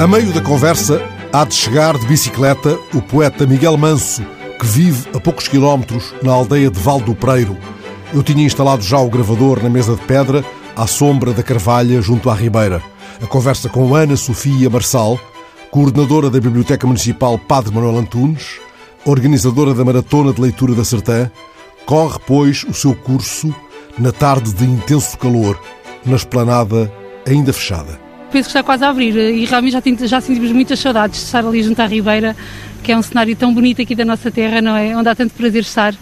A meio da conversa, há de chegar de bicicleta o poeta Miguel Manso, que vive a poucos quilómetros na aldeia de Val do Preiro. Eu tinha instalado já o gravador na mesa de pedra, à sombra da carvalha, junto à ribeira. A conversa com Ana Sofia Marçal, coordenadora da Biblioteca Municipal Padre Manuel Antunes, organizadora da Maratona de Leitura da Sertã, corre, pois, o seu curso na tarde de intenso calor, na esplanada ainda fechada. Penso que está quase a abrir e realmente já, já sentimos muitas saudades de estar ali junto à Ribeira, que é um cenário tão bonito aqui da nossa terra, não é? Onde há tanto prazer estar.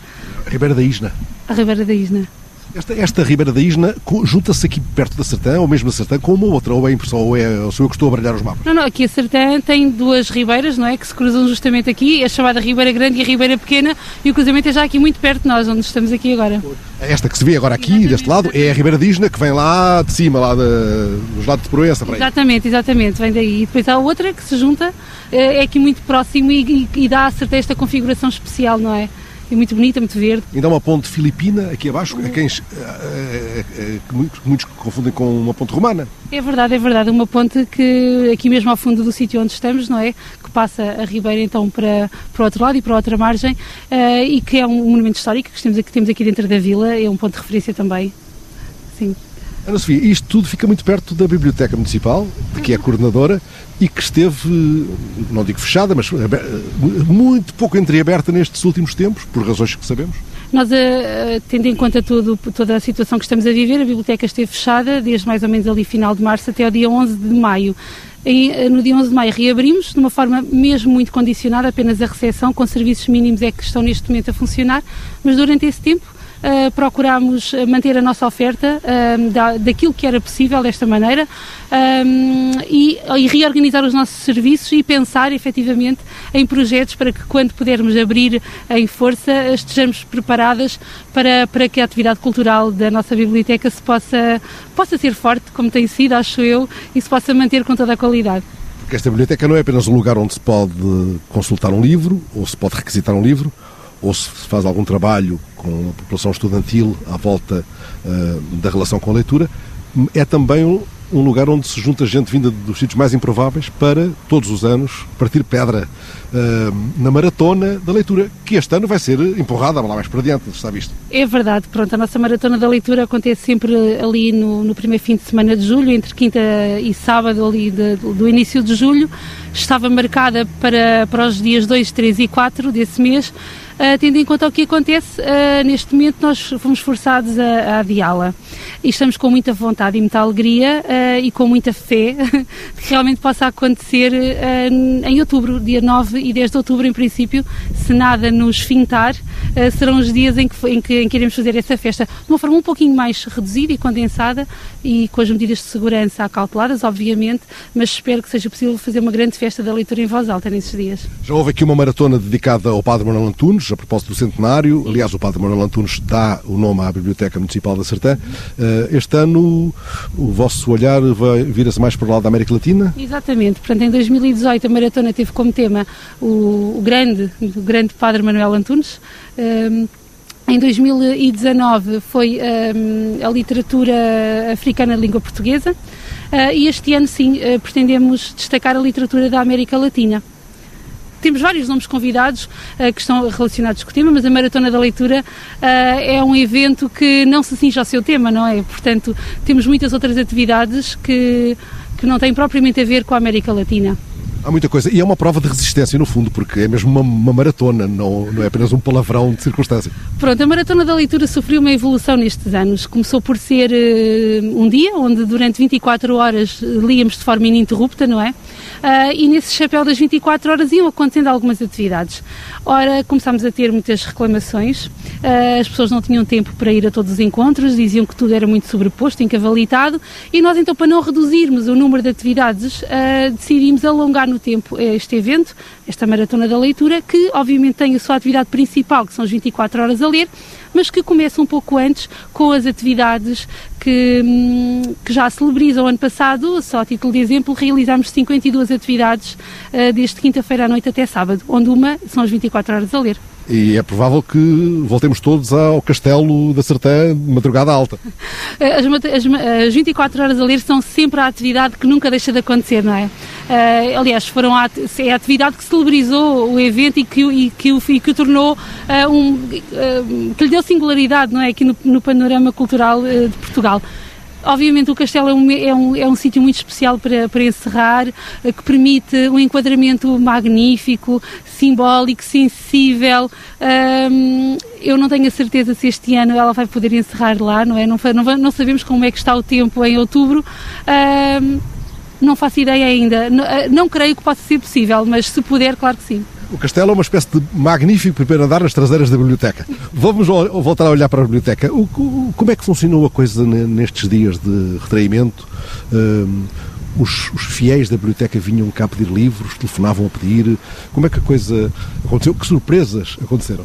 Ribeira da Isna. A Ribeira da Isna. Esta, esta Ribeira da Isna junta-se aqui perto da Sertã, ou mesmo da Sertã, com uma outra, ou é impressão, ou é ou sou eu que estou a brilhar os mapas? Não, não, aqui a Sertã tem duas ribeiras, não é? Que se cruzam justamente aqui, a chamada Ribeira Grande e a Ribeira Pequena, e o cruzamento é já aqui muito perto de nós, onde estamos aqui agora. Esta que se vê agora aqui, exatamente. deste lado, é a Ribeira da Isna, que vem lá de cima, lá de, dos lados de Proença. Para. Exatamente, exatamente, vem daí. E depois há outra que se junta, eh, é aqui muito próximo e, e, e dá a Sertã esta configuração especial, não é? É muito bonita, muito verde. Ainda há uma ponte filipina aqui abaixo, a quem, a, a, que muitos confundem com uma ponte romana. É verdade, é verdade. Uma ponte que aqui mesmo ao fundo do sítio onde estamos, não é? Que passa a Ribeira então para, para o outro lado e para a outra margem e que é um monumento histórico que temos aqui, temos aqui dentro da vila, é um ponto de referência também. Sim. Ana Sofia, isto tudo fica muito perto da Biblioteca Municipal, de que é coordenadora, e que esteve, não digo fechada, mas muito pouco entreaberta nestes últimos tempos, por razões que sabemos. Nós, eh, tendo em conta tudo, toda a situação que estamos a viver, a biblioteca esteve fechada desde mais ou menos ali final de março até o dia 11 de maio. E, eh, no dia 11 de maio reabrimos de uma forma mesmo muito condicionada, apenas a recepção, com serviços mínimos é que estão neste momento a funcionar, mas durante esse tempo uh, procurámos manter a nossa oferta uh, da, daquilo que era possível desta maneira um, e, e, reorganizar os nossos serviços e pensar efetivamente em projetos para que quando pudermos abrir em força estejamos preparadas para, para que a atividade cultural da nossa biblioteca se possa, possa ser forte, como tem sido, acho eu, e se possa manter com toda a qualidade. Porque esta biblioteca não é apenas um lugar onde se pode consultar um livro ou se pode requisitar um livro, ou se faz algum trabalho com a população estudantil à volta uh, da relação com a leitura, é também um, um, lugar onde se junta gente vinda dos sítios mais improváveis para, todos os anos, partir pedra uh, na maratona da leitura, que este ano vai ser empurrada lá mais para diante, está visto? É verdade, pronto, a nossa maratona da leitura acontece sempre ali no, no primeiro fim de semana de julho, entre quinta e sábado ali de, do início de julho, estava marcada para, para os dias 2, 3 e 4 desse mês, tendo em conta o que acontece, uh, neste momento nós fomos forçados a, a adiá-la. E estamos com muita vontade e muita alegria uh, e com muita fé que realmente possa acontecer em outubro, dia 9 e 10 de outubro, em princípio, se nada nos fintar, serão os dias em que, em, que, em que iremos fazer essa festa de uma forma um pouquinho mais reduzida e condensada e com as medidas de segurança acauteladas, obviamente, mas espero que seja possível fazer uma grande festa da leitura em voz alta nesses dias. Já houve aqui uma maratona dedicada ao Padre Manuel Antunes, a propósito do centenário. Aliás, o Padre Manuel Antunes dá o nome à Biblioteca Municipal da Sertã. Eh, este ano o vosso olhar vira-se mais para o lado da América Latina? Exatamente. Portanto, em 2018 a maratona teve como tema o, grande, o grande Padre Manuel Antunes. Ehm, em 2019 foi um, ehm, a literatura africana de língua portuguesa uh, e este ano sim uh, pretendemos destacar a literatura da América Latina temos vários nomes convidados uh, que estão relacionados com o tema, mas a Maratona da Leitura uh, é um evento que não se cinge ao seu tema, não é? Portanto, temos muitas outras atividades que, que não têm propriamente a ver com a América Latina. Há muita coisa. E é uma prova de resistência, no fundo, porque é mesmo uma, uma maratona, não, não é apenas um palavrão de circunstância. Pronto, a Maratona da Leitura sofreu uma evolução nestes anos. Começou por ser uh, um dia onde durante 24 horas líamos de forma ininterrupta, não é? Uh, e nesse chapéu das 24 horas iam acontecendo algumas atividades. Ora, começámos a ter muitas reclamações, uh, as pessoas não tinham tempo para ir a todos os encontros, diziam que tudo era muito sobreposto, encavalitado, e nós então, para não reduzirmos o número de atividades, decidimos alongar no tempo este evento, esta Maratona da Leitura, que obviamente tem a sua atividade principal, que são as 24 horas a ler, mas que começa um pouco antes com as atividades que, hum, que já celebrizam ano passado, só a título de exemplo, realizámos 52 atividades uh, desde quinta-feira à noite até sábado, onde uma são as 24 horas a ler. E é provável que voltemos todos ao Castelo da Sertã de madrugada alta. As, as, as 24 horas a ler são sempre a atividade que nunca deixa de acontecer, não é? Uh, aliás, foram a, é a atividade que celebrizou o evento e que, e que, o, e que o tornou uh, um. Uh, que lhe deu singularidade, não é? Aqui no, no panorama cultural de Portugal. Obviamente o castelo é um, é um, é um sítio muito especial para, para encerrar, eh, que permite um enquadramento magnífico, simbólico, sensível. Um, eu não tenho a certeza se este ano ela vai poder encerrar lá, não é? Não, não, não sabemos como é que está o tempo em outubro. Um, não faço ideia ainda. Não, eh, não creio que possa ser possível, mas se puder, claro que sim. O castelo é uma espécie de magnífico primeiro andar nas traseiras da biblioteca. Vamos voltar a olhar para a biblioteca. O, o, como é que funcionou a coisa nestes dias de retraimento? Um, os, os, fiéis da biblioteca vinham cá pedir livros, telefonavam a pedir. Como é que a coisa aconteceu? Que surpresas aconteceram?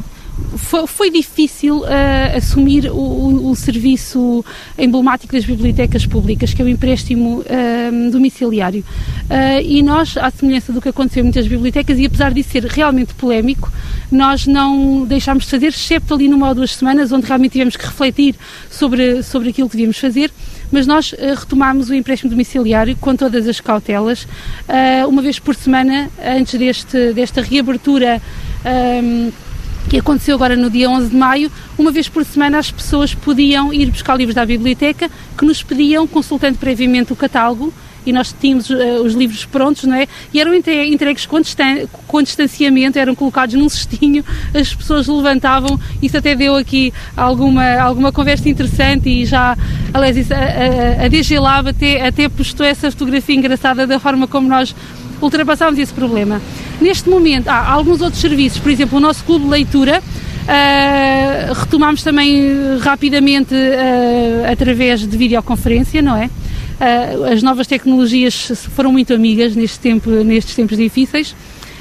Foi, foi difícil uh, assumir o, o, serviço emblemático das bibliotecas públicas, que é o empréstimo uh, domiciliário. Uh, e nós, à semelhança do que aconteceu em muitas bibliotecas, e apesar de ser realmente polémico, nós não deixámos de fazer, excepto ali numa ou duas semanas, onde realmente tivemos que refletir sobre, sobre aquilo que devíamos fazer mas nós uh, retomámos o empréstimo domiciliário com todas as cautelas, uma vez por semana, antes deste, desta reabertura. Um, que aconteceu agora no dia 11 de maio, uma vez por semana as pessoas podiam ir buscar livros da biblioteca que nos pediam, consultando previamente o catálogo, e nós tínhamos uh, os livros prontos, não é? E eram entregues com, distan com distanciamento, eram colocados num cestinho, as pessoas levantavam, isso até deu aqui alguma, alguma conversa interessante e já, aliás, a, a, a DG Lab até, até postou essa fotografia engraçada da forma como nós ultrapassámos esse problema. Neste momento, há alguns outros serviços, por exemplo, o nosso clube de leitura, uh, retomamos também rapidamente uh, através de videoconferência, não é? Uh, as novas tecnologias foram muito amigas neste tempo, nestes tempos difíceis.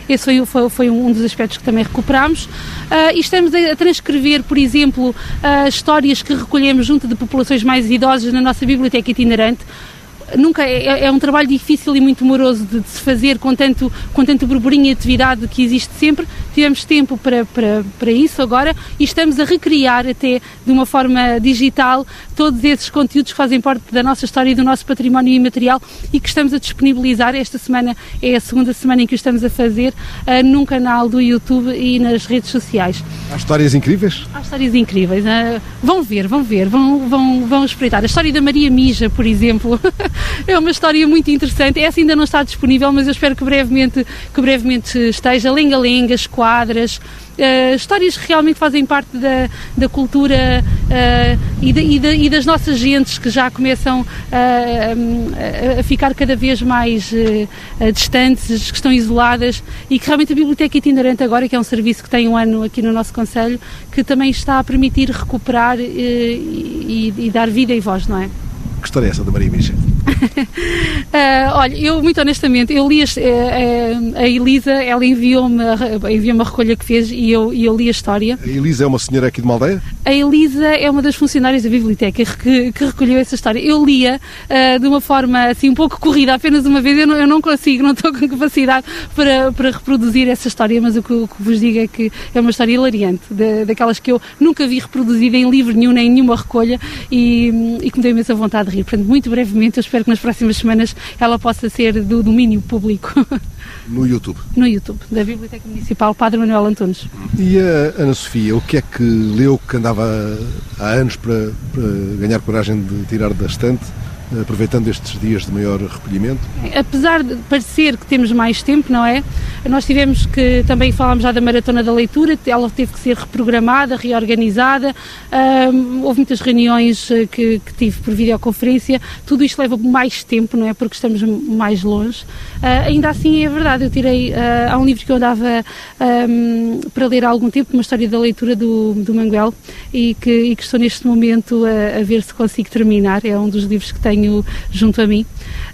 Esse foi, foi, foi, um dos aspectos que também recuperámos. Uh, e estamos a, a, transcrever, por exemplo, uh, histórias que recolhemos junto de populações mais idosas na nossa biblioteca itinerante nunca é, é, um trabalho difícil e muito moroso de, de, se fazer com tanto, com tanto burburinho e atividade que existe sempre. Tivemos tempo para, para, para isso agora e estamos a recriar até de uma forma digital todos esses conteúdos que fazem parte da nossa história e do nosso património imaterial e que estamos a disponibilizar. Esta semana é a segunda semana em que o estamos a fazer uh, num canal do YouTube e nas redes sociais. Há histórias incríveis? Há histórias incríveis. Uh, vão ver, vão ver, vão, vão, vão espreitar. A história da Maria Mija, por exemplo, é uma história muito interessante. Essa ainda não está disponível, mas eu espero que brevemente, que brevemente esteja. Lenga-lenga, esquadras, Uh, histórias que realmente fazem parte da, da cultura uh, e, e, e, das nossas gentes que já começam uh, a, a, ficar cada vez mais distantes, que estão isoladas e que realmente a Biblioteca Itinerante agora, que é um serviço que tem um ano aqui no nosso Conselho, que também está a permitir recuperar e, e dar vida e voz, não é? Que história é essa da Maria Micha? Uh, olha, eu muito honestamente, eu li a, a, eh, a Elisa, ela enviou-me enviou uma recolha que fez e eu, eu li a história. A Elisa é uma senhora aqui de uma aldeia? A Elisa é uma das funcionárias da biblioteca que, que recolheu essa história. Eu lia de uma forma assim um pouco corrida, apenas uma vez, eu não, eu não consigo, não estou com capacidade para, para reproduzir essa história, mas o que, o que vos digo é que é uma história hilariante, de, daquelas que eu nunca vi reproduzida em livro nenhum, nem em nenhuma recolha e, e que me deu imensa vontade de rir. Portanto, muito brevemente, eu espero que nas próximas semanas ela possa ser do domínio público. No YouTube? No YouTube, da Biblioteca Municipal Padre Manuel Antunes. E a Ana Sofia, o que é que leu que andava há anos para, para ganhar coragem de tirar da estante? Aproveitando estes dias de maior recolhimento? Apesar de parecer que temos mais tempo, não é? Nós tivemos que, também falámos já da Maratona da Leitura, ela teve que ser reprogramada, reorganizada, houve muitas reuniões eh, que, que, tive por videoconferência, tudo isto leva mais tempo, não é? Porque estamos mais longe. Uh, ainda assim é verdade, eu tirei, uh, há um livro que eu dava um, para ler há algum tempo, uma história da leitura do, do Manguel, e que, e que estou neste momento a, a ver se consigo terminar, é um dos livros que tenho tenho junto a mim.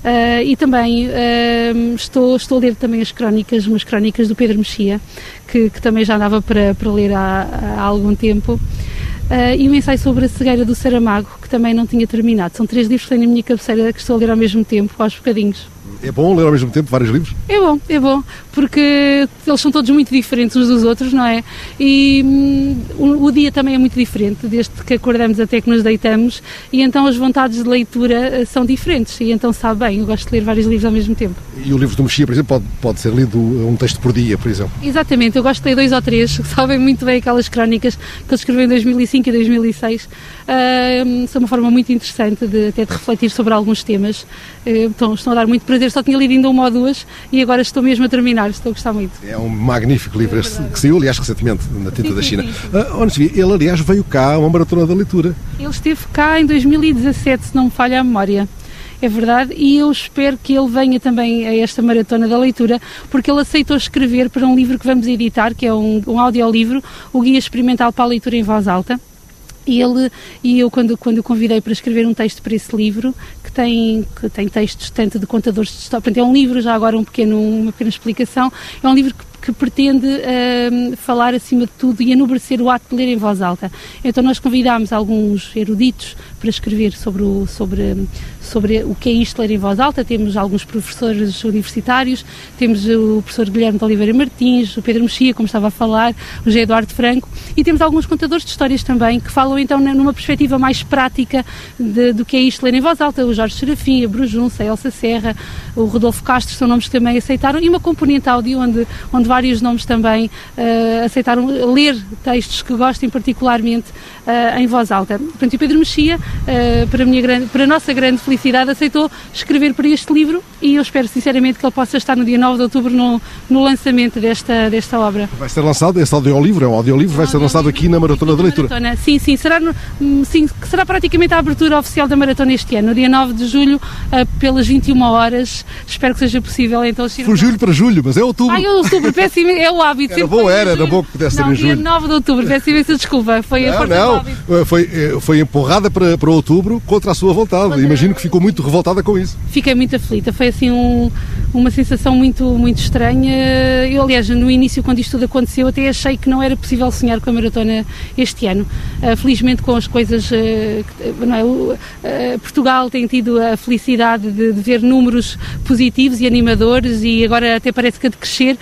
Uh, e também uh, estou, estou a ler também as crónicas, umas crónicas do Pedro Mexia, que, que também já andava para, para ler há, há algum tempo. Uh, e um ensaio sobre a cegueira do Saramago, que também não tinha terminado. São três livros que tenho na minha cabeceira que estou a ler ao mesmo tempo, aos bocadinhos. É bom ler ao mesmo tempo vários livros? É bom, é bom, porque eles são todos muito diferentes uns dos outros, não é? E hum, o, o, dia também é muito diferente, desde que acordamos até que nos deitamos, e então as vontades de leitura eh, são diferentes, e então sabe bem, eu gosto de ler vários livros ao mesmo tempo. E o livro do Mexia, por exemplo, pode, pode ser lido um texto por dia, por exemplo? Exatamente, eu gosto de ler dois ou três, sabem muito bem aquelas crónicas que ele escreveu em 2005 e 2006. Uh, são uma forma muito interessante de, até de refletir sobre alguns temas. Uh, então, estão a dar muito prazer, só tinha lido ainda uma ou duas e agora estou mesmo a terminar, estou a gostar muito. É um magnífico livro é que saiu, aliás, recentemente, na tinta sim, da China. Sim, sim. Uh, ele, aliás, veio cá a uma maratona da leitura. Ele esteve cá em 2017, se não me falha a memória é verdade, e eu espero que ele venha também a esta maratona da leitura, porque ele aceitou escrever para um livro que vamos editar, que é um, um audiolivro, o Guia Experimental para a Leitura em Voz Alta. Ele, e eu, quando, quando o convidei para escrever um texto para esse livro, que tem, que tem textos tanto de contadores de história, é um livro, já agora um pequeno, uma pequena explicação, é um livro que que pretende uh, falar acima de tudo e enobrecer o ato de ler em voz alta. Então nós convidámos alguns eruditos para escrever sobre o, sobre, sobre o que é isto ler em voz alta. Temos alguns professores universitários, temos o professor Guilherme de Oliveira Martins, o Pedro Mexia, como estava a falar, o José Eduardo Franco, e temos alguns contadores de histórias também que falam então numa perspectiva mais prática de, do que é isto ler em voz alta. O Jorge Serafim, a Brujunça, a Elsa Serra, o Rodolfo Castro são nomes que também aceitaram, e uma componente áudio onde, onde vários nomes também uh, aceitaram ler textos que gostem particularmente uh, em voz alta. Portanto, o Pedro Mexia, para, a grande, para a nossa grande felicidade, aceitou escrever para este livro e eu espero sinceramente que ele possa estar no dia 9 de outubro no, no lançamento desta, desta obra. Vai ser lançado, esse audiolivro, é um audiolivro, vai ser lançado aqui na Maratona da Leitura. Maratona. Sim, sim, será, no, sim, será praticamente a abertura oficial da Maratona este ano, no dia 9 de julho, pelas 21 horas. Espero que seja possível então. Foi julho para julho, mas é outubro. Ah, é outubro, peço é o hábito. Era bom, era, era bom que pudesse não, ser em julho. Dia 9 de outubro, peço imensa desculpa. Foi não, a não, foi, eh, foi empurrada para, para outubro contra a sua vontade. Contra... Imagino que ficou muito revoltada com isso. Fiquei muito aflita, foi assim um, uma sensação muito, muito estranha. Eu, aliás, no início, quando isto tudo aconteceu, até achei que não era possível sonhar com a maratona este ano. Uh, felizmente, com as coisas. Uh, não é, uh, Portugal tem tido a felicidade de, de, ver números positivos e animadores e agora até parece que a de crescer.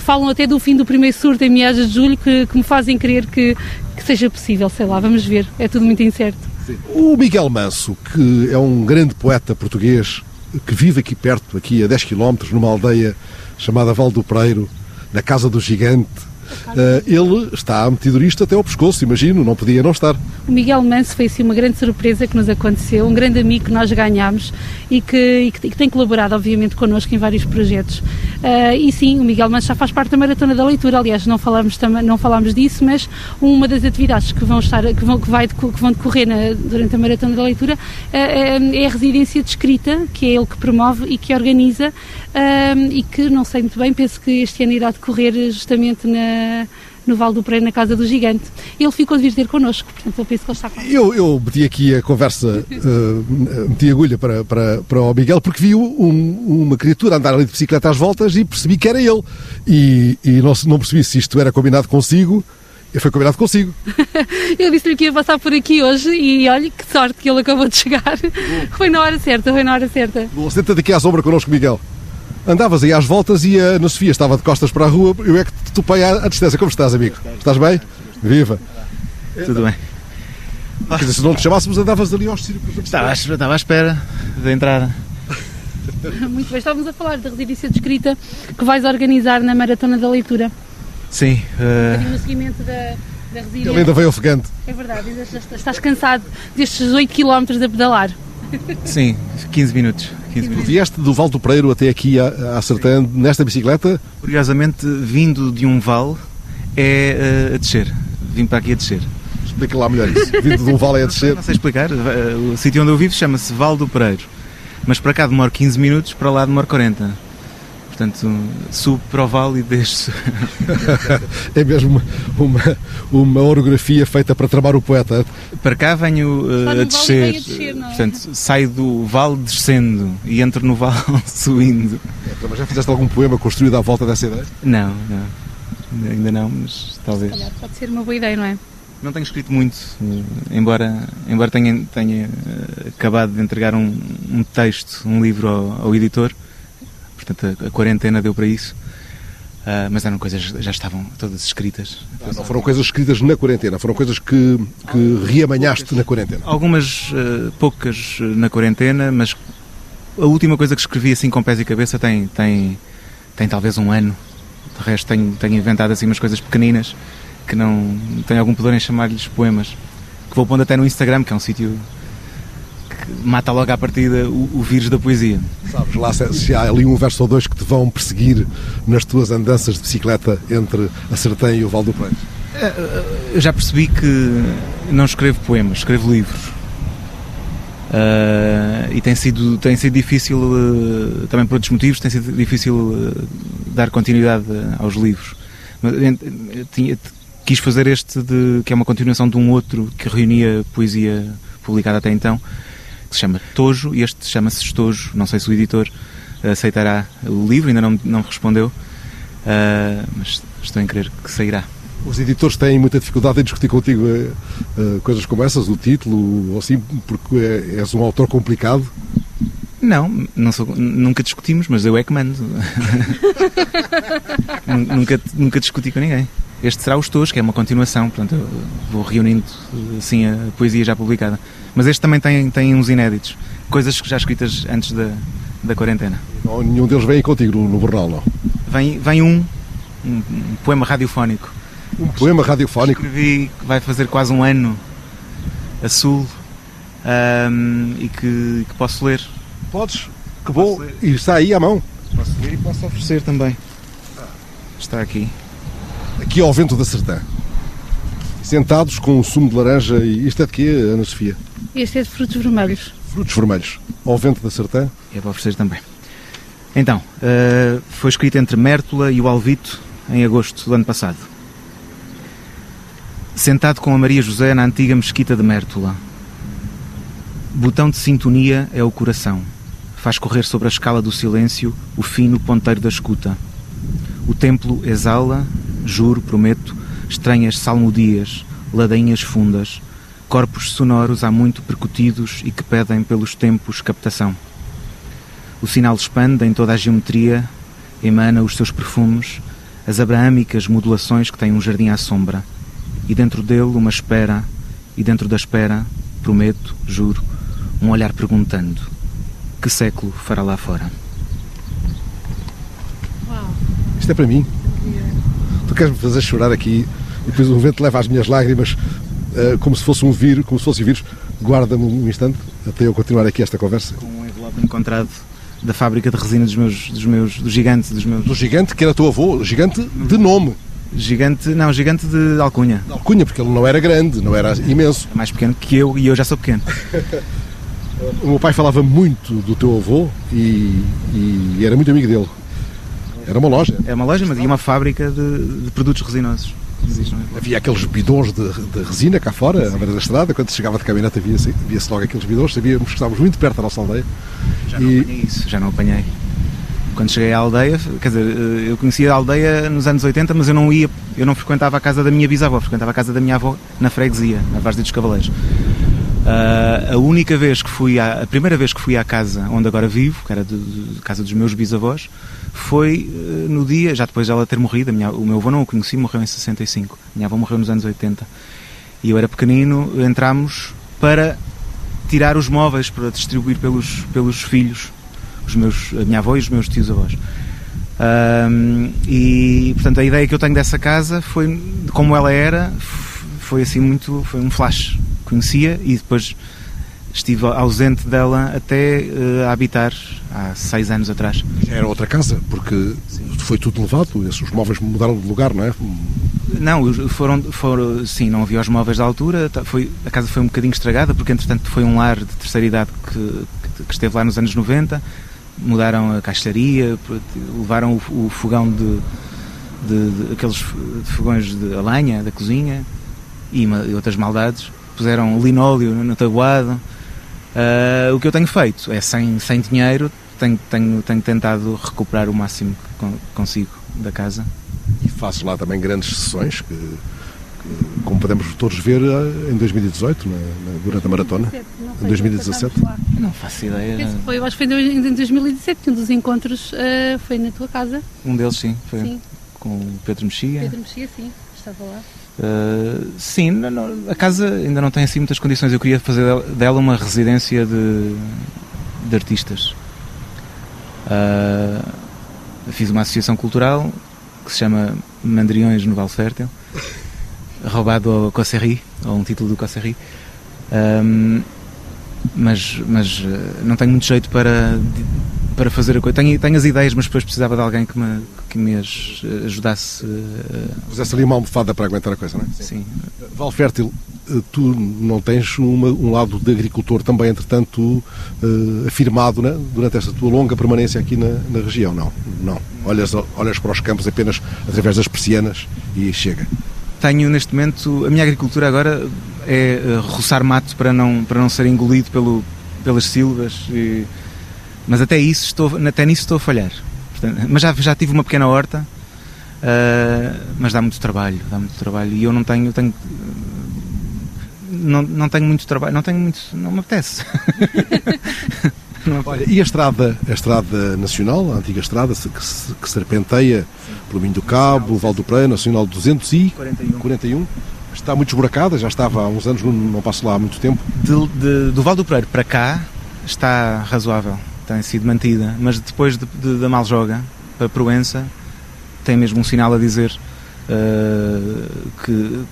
falam até do fim do primeiro surto em meados de julho que, que me fazem crer que, que seja possível, sei lá, vamos ver. É tudo muito incerto. Sim. O Miguel Manso, que é um grande poeta português, que vive aqui perto, aqui a 10 km, numa aldeia chamada Val do Preiro, na Casa do Gigante, Uh, ele está metido nisto até ao pescoço, imagino, não podia não estar. O Miguel Manso foi assim, uma grande surpresa que nos aconteceu, um grande amigo que nós ganhámos e que, e que, que tem colaborado, obviamente, connosco em vários projetos. Uh, e sim, o Miguel já faz parte da Maratona da Leitura, aliás, não falamos, não falamos disso, mas uma das atividades que vão, estar, que vão, que vai, que vão decorrer na, durante a Maratona da Leitura uh, é a residência de escrita, que é ele que promove e que organiza. E que, não sei muito bem, penso que este ano irá decorrer justamente na no Vale do Preiro, na Casa do Gigante. Ele ficou de vir ter connosco, portanto eu penso que ele está com eu, eu meti aqui a conversa, uh, meti agulha para, para, para o Miguel, porque vi um, uma criatura andar ali de bicicleta às voltas e percebi que era ele. E, e não, não percebi se isto era combinado consigo. Fui combinado consigo. eu disse-lhe que ia passar por aqui hoje e olha que sorte que ele acabou de chegar. foi na hora certa, foi na hora certa. Bom, senta-te aqui à sombra connosco, Miguel. Andavas aí às voltas e a Ana Sofia estava de costas para a rua, eu é que te topei à, à distância. Como estás, amigo? Estás bem? Viva! Tudo bem. Quer dizer, se não te chamássemos, andavas ali aos círculos. Estava, estava à espera da entrada. Muito bem, estávamos a falar da residência de escrita que vais organizar na Maratona da Leitura. Sim. Uh... Um seguimento da, da residência. Ele ainda veio ofegante. É verdade, estás cansado destes 8 km a pedalar. Sim, 15 minutos. 15 minutos. Vieste do Val do Preiro até aqui a, a Sertã nesta bicicleta? Curiosamente, vindo de um vale é uh, a descer. Vim para aqui a descer. Explica lá melhor isso. Vindo de um vale é a descer. Não sei explicar. Eh, o sítio onde eu vivo chama-se Val do Preiro. Mas para cá demora 15 minutos, para lá demora 40. Portanto, subo para o vale e desço. é mesmo uma, uma orografia feita para tramar o poeta. Para cá venho uh, a, descer. a descer. É? Portanto, saio do vale descendo e entro no vale subindo. É, mas já fizeste algum poema construído à volta dessa ideia? Não, não. Ainda não, mas talvez. Calhar, pode ser uma boa ideia, não é? Não tenho escrito muito, embora, embora tenha, tenha acabado de entregar um, um texto, um livro ao, ao editor portanto a, a quarentena deu para isso. Uh, mas eram coisas já estavam todas escritas. Ah, não foram coisas escritas na quarentena, foram coisas que, que reamanhaste na quarentena. Algumas uh, poucas na quarentena, mas a última coisa que escrevi assim com pés e cabeça tem, tem, tem talvez um ano. De resto tenho, tenho inventado assim umas coisas pequeninas que não tenho algum pudor em chamar-lhes poemas. Que vou pondo até no Instagram, que é um sítio mata logo à partida o, o vírus da poesia. Sabes lá se, se, há ali um verso ou dois que te vão perseguir nas tuas andanças de bicicleta entre a Sertã e o Val do Preto? É, é, eu já percebi que não escrevo poemas, escrevo livros. Uh, e tem sido, tem sido difícil, uh, também por outros motivos, tem sido difícil uh, dar continuidade aos livros. Mas, tinha, quis fazer este, de, que é uma continuação de um outro que reunia poesia publicada até então, que se chama Tojo, e este chama-se Estojo. Não sei se o editor aceitará o livro, ainda não, não respondeu, uh, mas estou em crer que sairá. Os editores têm muita dificuldade em discutir contigo uh, coisas como essas, o título, ou assim, porque é, és um autor complicado? Não, não sou, nunca discutimos, mas eu é que mando. nunca, nunca discuti com ninguém. Este será o Estojos, que é uma continuação, portanto, vou reunindo assim a poesia já publicada. Mas este também tem, tem uns inéditos, coisas já escritas antes da, da quarentena. Não, nenhum deles vem contigo no, no não? Vem, vem um, um, um poema radiofónico. Um poema radiofónico? Escrevi que vai fazer quase um ano a sul um, e que, que, posso ler. Podes? Que bom! E está aí à mão? Posso ler e posso oferecer também. Está aqui. Aqui ao vento da Sertã sentados com um sumo de laranja e isto é de quê, Ana Sofia? Este é de frutos vermelhos. Frutos vermelhos, ao vento da Sertã? É para oferecer também. Então, uh, foi escrito entre Mértola e o Alvito em agosto do ano passado. Sentado com a Maria José na antiga mesquita de Mértola. Botão de sintonia é o coração. Faz correr sobre a escala do silêncio o fino ponteiro da escuta. O templo exala, juro, prometo, estranhas salmodias, ladainhas fundas, corpos sonoros há muito percutidos e que pedem pelos tempos captação. O sinal expande em toda a geometria, emana os seus perfumes, as abraâmicas modulações que têm um jardim à sombra, e dentro dele uma espera, e dentro da espera, prometo, juro, um olhar perguntando: que século fará lá fora? Uau. Isto é para mim. Tu queres me fazer chorar aqui e depois o vento leva as minhas lágrimas uh, como se fosse um vírus, como se fosse um vírus. Guarda-me um instante até eu continuar aqui esta conversa. Com um envelope encontrado da fábrica de resina dos meus, dos meus, do gigante, dos meus. Do gigante que era teu avô, gigante de nome. Gigante, não, gigante de alcunha. De alcunha, porque ele não era grande, não era imenso. É mais pequeno que eu e eu já sou pequeno. o meu pai falava muito do teu avô e, e, era muito amigo dele. Era uma loja. É uma loja, mas e uma fábrica de, de produtos resinosos. É? Havia aqueles bidões de, de, resina cá fora, Sim. à beira da estrada, quando se chegava de caminhonete havia-se havia logo aqueles bidões, sabíamos que estávamos muito perto da nossa aldeia. Já não apanhei isso, já não apanhei. Quando cheguei à aldeia, quer dizer, eh, eu conhecia a aldeia nos anos 80, mas eu não ia, eu não frequentava a casa da minha bisavó, frequentava a casa da minha avó na freguesia, na Várzea dos Cavaleiros. Uh, a única vez que fui, à, a primeira vez que fui à casa onde agora vivo, que era de, de casa dos meus bisavós, foi uh, no dia, já depois dela ter morrido, minha, o meu avô não o conheci, morreu em 65, a minha avó morreu nos anos 80, e eu era pequenino, entramos para tirar os móveis para distribuir pelos, pelos filhos, os meus, a minha avó e os meus tios avós. Uh, e portanto a ideia que eu tenho dessa casa foi como ela era foi assim muito foi um flash conhecia e depois estive ausente dela até uh, habitar há seis anos atrás. Era outra casa, porque sim. foi tudo levado, esses móveis mudaram de lugar, não é? Não, foram, foram sim, não havia os móveis da altura, foi, a casa foi um bocadinho estragada, porque entretanto foi um lar de terceira idade que, que esteve lá nos anos 90, mudaram a caixaria, levaram o, o fogão de, de, de, aqueles fogões de a lenha da cozinha e, uma, e outras maldades puseram linóleo no tabuado. Uh, o que eu tenho feito é, sem, sem dinheiro, tenho, tenho, tenho tentado recuperar o máximo que consigo da casa. E fazes lá também grandes sessões que, como podemos todos ver em 2018, na, na, durante a maratona. em 2017. Não faço ideia. foi, eu acho que foi em 2017, um dos encontros uh, foi na tua casa. Um deles, sim. Foi sim. com o Pedro Mexia. Pedro Mexia, sim, estava lá. Uh, sim, a casa ainda não tem assim muitas condições. Eu queria fazer dela uma residência de, de artistas. Uh, fiz uma associação cultural que se chama Mandriões no Val Fértil, roubado ao Cosserri, ou um título do Cosserri. Um, mas, mas ah, não tenho muito jeito para, para fazer a coisa. Tenho, tenho as ideias, mas depois precisava de alguém que me, que me ajudasse. Pusesse ali uma almofada para aguentar a coisa, não é? Sim. Val Fértil eh, tu não tens uma, um lado de agricultor também, entretanto, uh, afirmado né, durante esta tua longa permanência aqui na, na, região, não? Não. Olhas, olhas para os campos apenas através das persianas e chega. Tenho neste momento, a minha agricultura agora é uh, roçar mato para não, para não ser engolido pelo, pelas silvas, e, mas até, isso estou, até nisso estou a falhar. Portanto, mas já, já tive uma pequena horta, uh, mas dá muito trabalho, dá muito trabalho e eu não tenho, tenho não, não tenho muito trabalho, não tenho muito, não me apetece. Olha, e a estrada, a estrada nacional, a antiga estrada que, que serpenteia pelo Minho do Cabo, Val do Preio, Nacional 241, 41, está muito esburacada, já estava há uns anos, não, não passo lá há muito tempo. De, de, do Val do Preiro para cá está razoável, tem sido mantida, mas depois de, de, da Maljoga para Proença tem mesmo um sinal a dizer uh, que,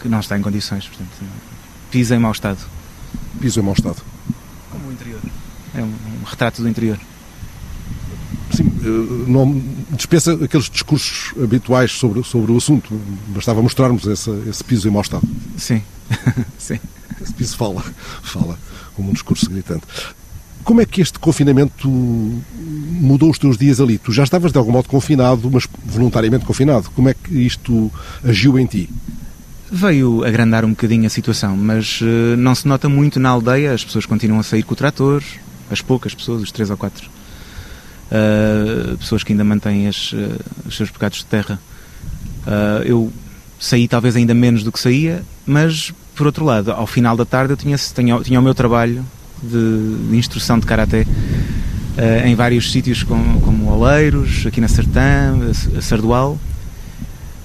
que não está em condições, portanto piso em mau estado. Piso em mau estado. Como o interior. É um, um retrato do interior. Sim, eh, não dispensa aqueles discursos habituais sobre, sobre o assunto. Bastava mostrarmos esse, esse piso em mau estado. Sim, sim. Esse piso fala, fala como um discurso gritante. Como é que este confinamento mudou os teus dias ali? Tu já estavas de algum modo confinado, mas voluntariamente confinado. Como é que isto agiu em ti? veio agrandar um bocadinho a situação, mas uh, não se nota muito na aldeia, as pessoas continuam a sair com o trator, as poucas pessoas, os três ou quatro, uh, pessoas que ainda mantêm as, uh, os seus pecados de terra. eu saí talvez ainda menos do que saía, mas por outro lado, ao final da tarde eu tinha, tinha, tinha o meu trabalho de, de instrução de Karaté em vários sítios como, como Oleiros, aqui na Sertã, Sardual,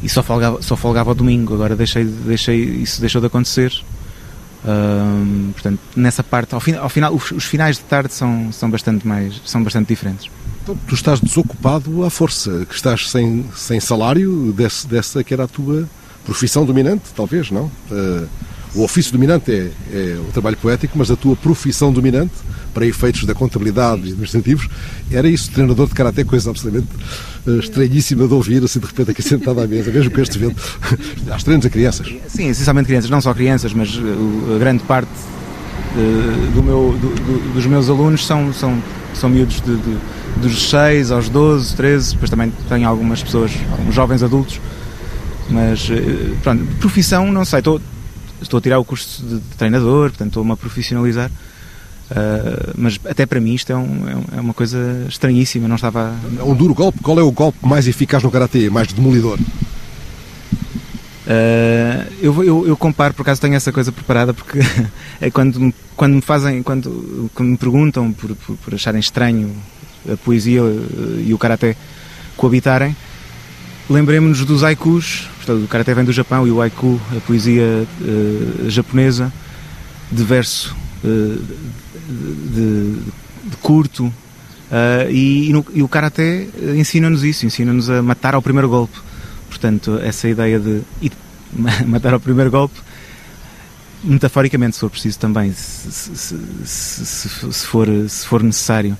e só folgava, só folgava ao domingo, agora deixei, deixei, isso deixou de acontecer. portanto, nessa parte, ao, fin, ao final, os, os, finais de tarde são, são, bastante mais, são bastante diferentes. Então, tu estás desocupado à força, que estás sem, sem salário desse, dessa que era a tua profissão dominante, talvez, não? Uh, o ofício dominante é, é, o trabalho poético, mas a tua profissão dominante, para efeitos da contabilidade e administrativos, era isso, treinador de karaté, coisa absolutamente uh, estranhíssima de ouvir, assim de repente aqui sentado à mesa, mesmo com este vento. Há treinos a crianças. Sim, essencialmente crianças, não só crianças, mas uh, a grande parte uh, do meu, do, do, dos meus alunos são, são, são miúdos de, de, dos 6 aos 12, 13, depois também tenho algumas pessoas, alguns jovens adultos, mas pronto, profissão, não sei, estou estou a tirar o curso de, treinador, portanto estou-me a profissionalizar. Uh, mas até para mim isto é, um, é, é uma coisa estranhíssima, não estava... É um duro golpe. Qual é o golpe mais eficaz no Karatê, mais demolidor? Uh, eu, eu, eu, comparo, por acaso tenho essa coisa preparada, porque é quando, quando me fazem, quando, quando me perguntam por, por, por acharem estranho a poesia e o Karaté coabitarem, lembremos-nos dos haikus, portanto, o Karate vem do Japão e o haiku, a poesia uh, japonesa, de verso uh, de, de, curto, uh, e, e, no, e, o Karate ensina-nos isso, ensina-nos a matar ao primeiro golpe. Portanto, essa ideia de, de matar ao primeiro golpe, metaforicamente, se for preciso também, se, se, se, se for, se for necessário.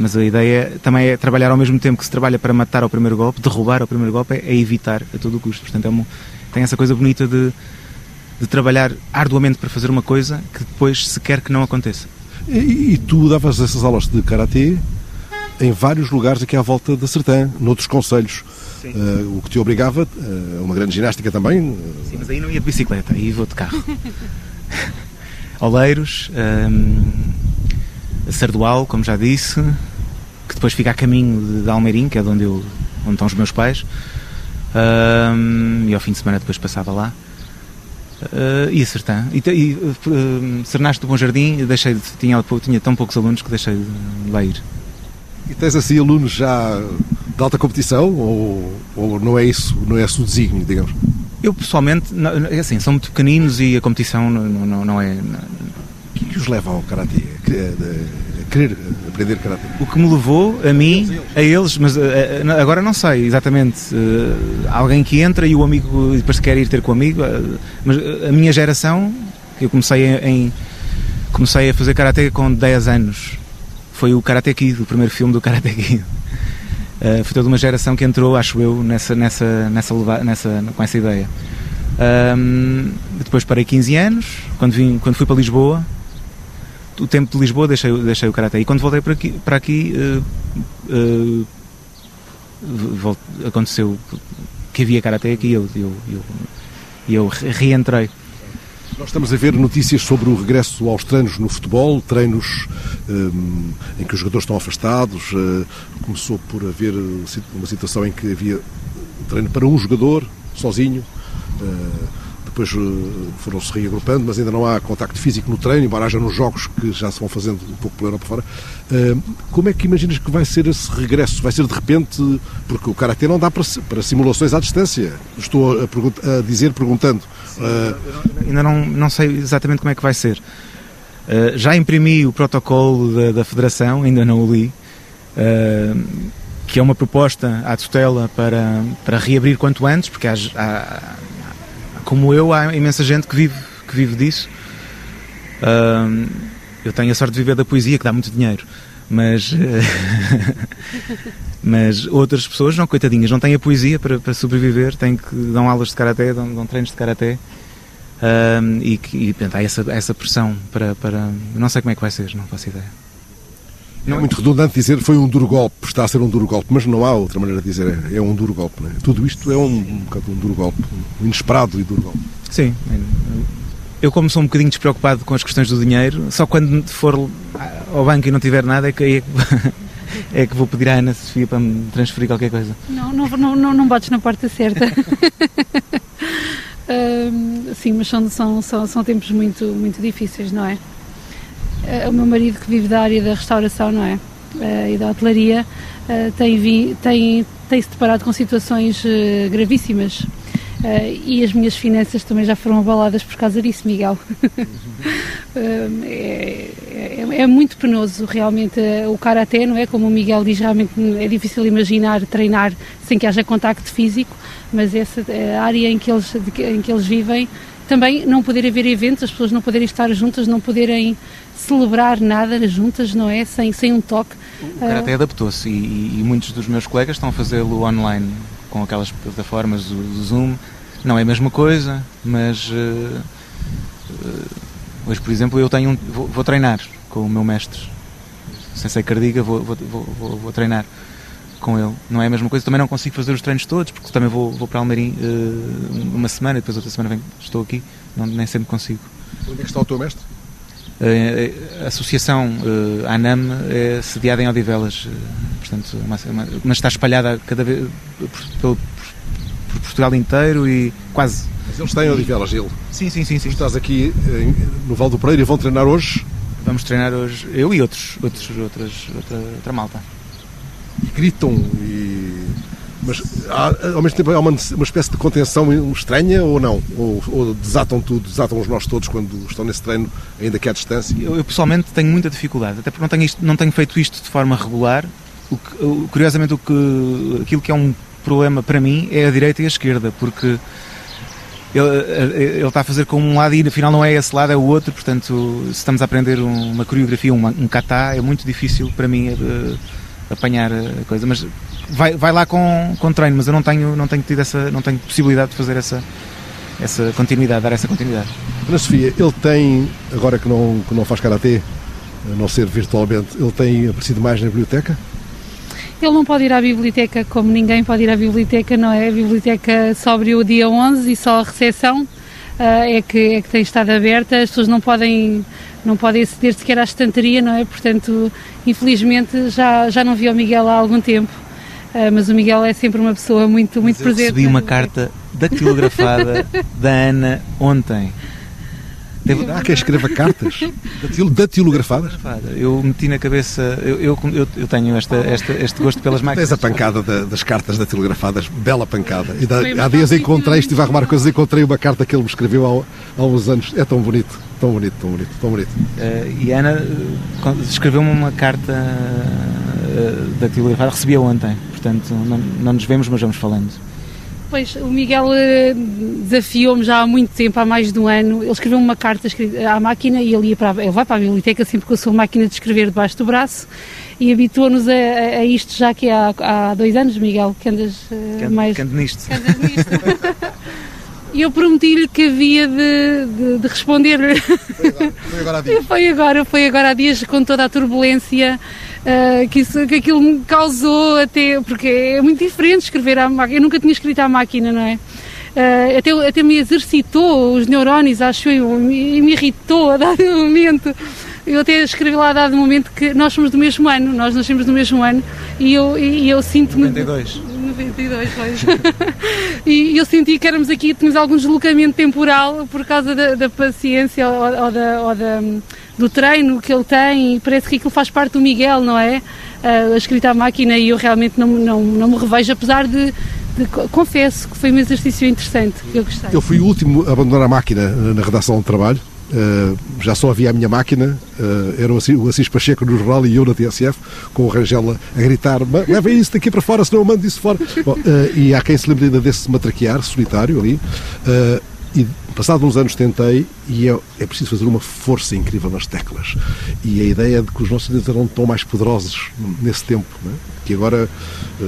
Mas a ideia também é trabalhar ao mesmo tempo que se trabalha para matar ao primeiro golpe, derrubar ao primeiro golpe, é, evitar a todo o custo. Portanto, é uma, tem essa coisa bonita de, de trabalhar arduamente para fazer uma coisa que depois se quer que não aconteça. E, e tu davas essas aulas de karatê em vários lugares aqui à volta da Sertã, noutros conselhos. Uh, o que te obrigava uh, a uma grande ginástica também. Sim, mas aí não ia de bicicleta, aí vou de carro. Oleiros, um, Sardual, como já disse, que depois fica a caminho de Almeirim, que é de onde, eu, onde estão os meus pais, um, e ao fim de semana depois passava lá. Uh, e a Sertã. E, e uh, Sernaste do Bom Jardim, deixei de, tinha, tinha tão poucos alunos que deixei de lá ir. E tens assim alunos já de alta competição ou, ou não é isso, não é esse o desígnio, digamos? Eu pessoalmente, não, é assim, são muito pequeninos e a competição não, não, não é. O que os leva ao karatê? Querer aprender karatê? O que me levou a mim, a eles, mas eh, eh, agora não sei exatamente. Eh, alguém que entra e o amigo depois quer ir ter com o amigo, mas a minha geração, que eu comecei em. Comecei a fazer karatê com 10 anos. Foi o Karate Kid, o primeiro filme do Karate Kid. Uh, foi toda uma geração que entrou, acho eu, nessa, nessa, nessa, nessa, com essa ideia. Um, depois parei 15 anos, quando, vim, quando fui para Lisboa, o tempo de Lisboa deixei, deixei o Karate. E quando voltei para aqui, para aqui uh, uh, aconteceu que havia Karate aqui e eu, eu, eu, eu reentrei. Nós estamos a ver notícias sobre o regresso aos treinos no futebol, treinos um, em que os jogadores estão afastados. Uh, começou por haver uma situação em que havia treino para um jogador, sozinho. Uh, depois uh, foram-se reagrupando, mas ainda não há contacto físico no treino, embora haja nos jogos que já se vão fazendo um pouco pela Europa fora. como é que imaginas que vai ser esse regresso? Vai ser de repente, porque o Karatê não dá para, para simulações à distância. Estou a, a dizer perguntando. Uh, ainda não, não sei exatamente como é que vai ser. Uh, já imprimi o protocolo da, da, Federação, ainda não o li, uh, que é uma proposta à tutela para, para reabrir quanto antes, porque há, há, como eu, há imensa gente que vive, que vive disso. eu tenho a sorte de viver da poesia, que dá muito dinheiro mas mas outras pessoas não coitadinhas não têm a poesia para, para sobreviver têm que dão aulas de karaté dão, dão treinos de karaté e, e portanto, há essa, essa pressão para, para não sei como é que vai ser não faço ideia não é muito redundante dizer foi um duro golpe, está a ser um duro golpe, mas não há outra maneira de dizer, é, é um duro golpe. É? Tudo isto é um, um bocado um duro golpe, um inesperado e duro golpe. Sim, eu, como sou um bocadinho despreocupado com as questões do dinheiro, só quando for ao banco e não tiver nada é que, é que, é que vou pedir à Ana Sofia para me transferir qualquer coisa. Não, não, não, não, não bates na porta certa. uh, sim, mas são, são, são, são tempos muito, muito difíceis, não é? Uh, o meu marido que vive da área da restauração, não é? Uh, e da hotelaria, uh, tem, vi, tem, tem se deparado com situações gravíssimas Uh, e as minhas finanças também já foram abaladas por causa disso, Miguel. uh, é, é, é, muito penoso realmente o karaté, não é? Como o Miguel diz, realmente é difícil imaginar treinar sem que haja contacto físico, mas essa área em que eles, em que eles vivem também não poder haver eventos, as pessoas não poderem estar juntas, não poderem celebrar nada juntas, não é? Sem, sem um toque. O Karaté adaptou-se e, e, muitos dos meus colegas estão a fazê-lo online com aquelas plataformas do, Zoom. Não é a mesma coisa, mas uh, uh, hoje, por exemplo, eu tenho um, vou, vou, treinar com o meu mestre, Sensei Cardiga, vou, vou, vou, vou, treinar com ele. Não é a mesma coisa, também não consigo fazer os treinos todos, porque também vou, vou para Almerim uh, uma semana e depois outra semana venho, estou aqui, não, nem sempre consigo. Onde é que está o teu mestre? a associação uh, ANAM é sediada em Odivelas, portanto, uma, uma, mas está espalhada cada vez por, por, por, Portugal inteiro e quase. Mas eles têm Odivelas, ele? Sim, sim, sim. sim. Estás aqui no Val do Pereira e vão treinar hoje? Vamos treinar hoje, eu e outros, outros outras, outra, outra malta. E gritam e mas há, ao mesmo tempo há uma, uma espécie de contenção estranha ou não? Ou, ou, desatam tudo, desatam os nós todos quando estão nesse treino, ainda que à distância? Eu, eu pessoalmente tenho muita dificuldade, até porque não tenho, isto, não tenho feito isto de forma regular. O que, curiosamente, o que, aquilo que é um problema para mim é a direita e a esquerda, porque ele, ele, está a fazer com um lado e afinal não é esse lado, é o outro. Portanto, se estamos a aprender uma coreografia, um kata, é muito difícil para mim uh, apanhar a coisa. Mas vai, vai lá com, com treino, mas eu não tenho, não tenho tido essa, não tenho possibilidade de fazer essa, essa continuidade, dar essa continuidade. Ana Sofia, ele tem, agora que não, que não faz karatê, a não ser virtualmente, ele tem aparecido mais na biblioteca? Ele não pode ir à biblioteca como ninguém pode ir à biblioteca, não é? A biblioteca só abriu o dia 11 e só a recepção é, que, é que tem estado aberta, as pessoas não podem não podem aceder sequer à estantaria, não é? Portanto, infelizmente já, já não vi o Miguel há algum tempo. Uh, mas o Miguel é sempre uma pessoa muito, muito presente. Eu recebi uma carta datilografada da Ana ontem. Teve... Há quem escreva cartas datilografadas? Eu meti na cabeça, eu, eu, eu tenho esta, esta, este gosto pelas máquinas. Tens a pancada da, das cartas datilografadas, bela pancada. E da, há dias encontrei, estive a arrumar coisas, encontrei uma carta que ele me escreveu há, há uns anos. É tão bonito, tão bonito, tão bonito, tão bonito. Uh, e Ana uh, escreveu-me uma carta uh, datilografada, recebi ontem, portanto não, não nos vemos, mas vamos falando. Pois, o Miguel uh, desafiou-me já há muito tempo, há mais de um ano. Ele escreveu uma carta à máquina e ele, ia para, ele vai para a biblioteca sempre com a sua máquina de escrever debaixo do braço e habituou-nos a, a, isto já que há, há dois anos, Miguel, que andas uh, mais... Que nisto. Que andas nisto. E eu prometi-lhe que havia de, de, de responder-lhe. Foi agora, foi agora há dias. Foi agora, foi agora há dias com toda a turbulência uh, que, isso, que aquilo me causou até, porque é muito diferente escrever à máquina, eu nunca tinha escrito à máquina, não é? Uh, até, até me exercitou os neurónios, acho eu, e me irritou a dado momento. Eu até escrevi lá a dado momento que nós somos do mesmo ano, nós nascemos do mesmo ano e eu, e eu sinto-me. 92. 92, pois. e eu senti que éramos aqui, tínhamos algum deslocamento temporal por causa da, da paciência ou, ou, da, ou da, do treino que ele tem e parece que aquilo faz parte do Miguel, não é? Uh, a escrita à máquina e eu realmente não, não, não me revejo, apesar de, de, confesso que foi um exercício interessante, que eu gostei. Eu fui o último a abandonar a máquina na redação de trabalho, Uh, já só havia a minha máquina, uh, era o Assis, o Assis Pacheco no jornal e eu na TSF, com o Rangel a, gritar: leva isso daqui para fora, senão eu mando isso fora. Bom, uh, e há quem se lembre ainda desse matraquear solitário ali. E passados uns anos tentei e é, é, preciso fazer uma força incrível nas teclas. E a ideia de que os nossos dedos eram tão mais poderosos nesse tempo, é? que agora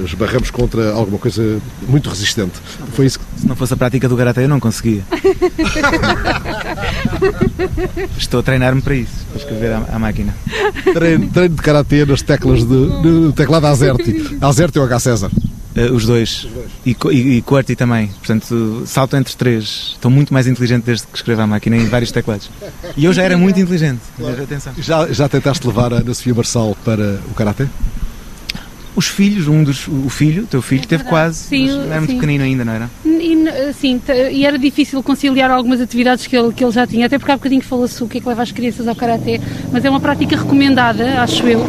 esbarramos contra alguma coisa muito resistente. Foi isso que... Se não fosse a prática do Karatê, eu não conseguia. Estou a treinar-me para isso, para escrever à, à máquina. Treino, treino de Karatê nas teclas de, no teclado Azerti. Azerti ou H. César? Uh, os dois. Os dois. E, e, e QWERTY também. Portanto, salto entre três. Estou muito mais inteligente desde que escrevo à máquina em vários teclados. E eu já era muito inteligente. Claro. Atenção. Já, já tentaste levar a Ana Sofia Marçal para o Karatê? Os filhos, um dos, o filho, teu filho, é teve quase, sim, era sim. muito pequenino ainda, não era? E, sim, e era difícil conciliar algumas atividades que ele, que ele já tinha, até porque há bocadinho falou-se o que é que leva as crianças ao Karaté, mas é uma prática recomendada, acho eu,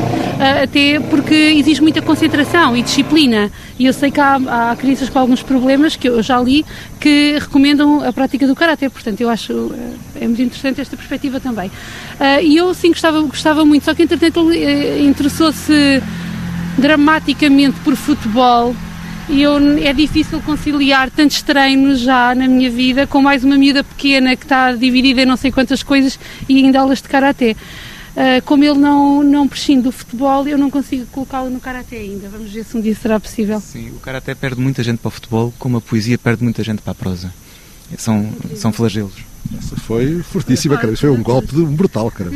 até porque exige muita concentração e disciplina, e eu sei que há, há crianças com alguns problemas, que eu já li, que recomendam a prática do Karaté, portanto eu acho é muito interessante esta perspectiva também. E eu sim gostava, gostava muito, só que entretanto ele eh, interessou-se dramaticamente por futebol e eu, é difícil conciliar tantos treinos já na minha vida com mais uma miúda pequena que está dividida em não sei quantas coisas e ainda aulas de karaté. Uh, como ele não, não prescinde do futebol, eu não consigo colocá-lo no karaté ainda. Vamos ver se um dia será possível. Sim, o karaté perde muita gente para o futebol, como a poesia perde muita gente para a prosa. São, são flagelos. Essa foi fortíssima, cara. Isso foi um golpe brutal, cara.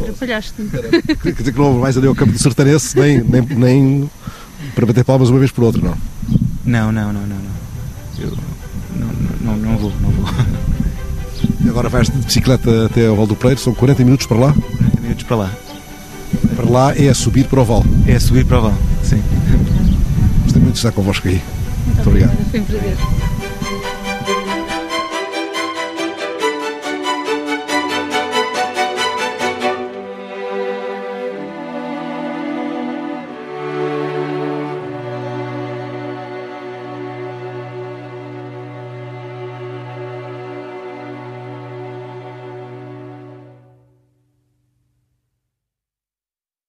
Atrapalhaste-me. Quer dizer que não mais ali ao campo do Sertanense, nem, nem, nem para bater palmas uma vez por outra, não? Não, não, não, não. não. Eu não, não, não vou, não vou. E agora vais de bicicleta até ao Val do Preiro, são 40 minutos para lá? 40 minutos para lá. Para lá é a subir para o Val? É a subir para o Val, sim. Gostei muito de estar convosco aí. Muito, muito obrigado. Foi um prazer.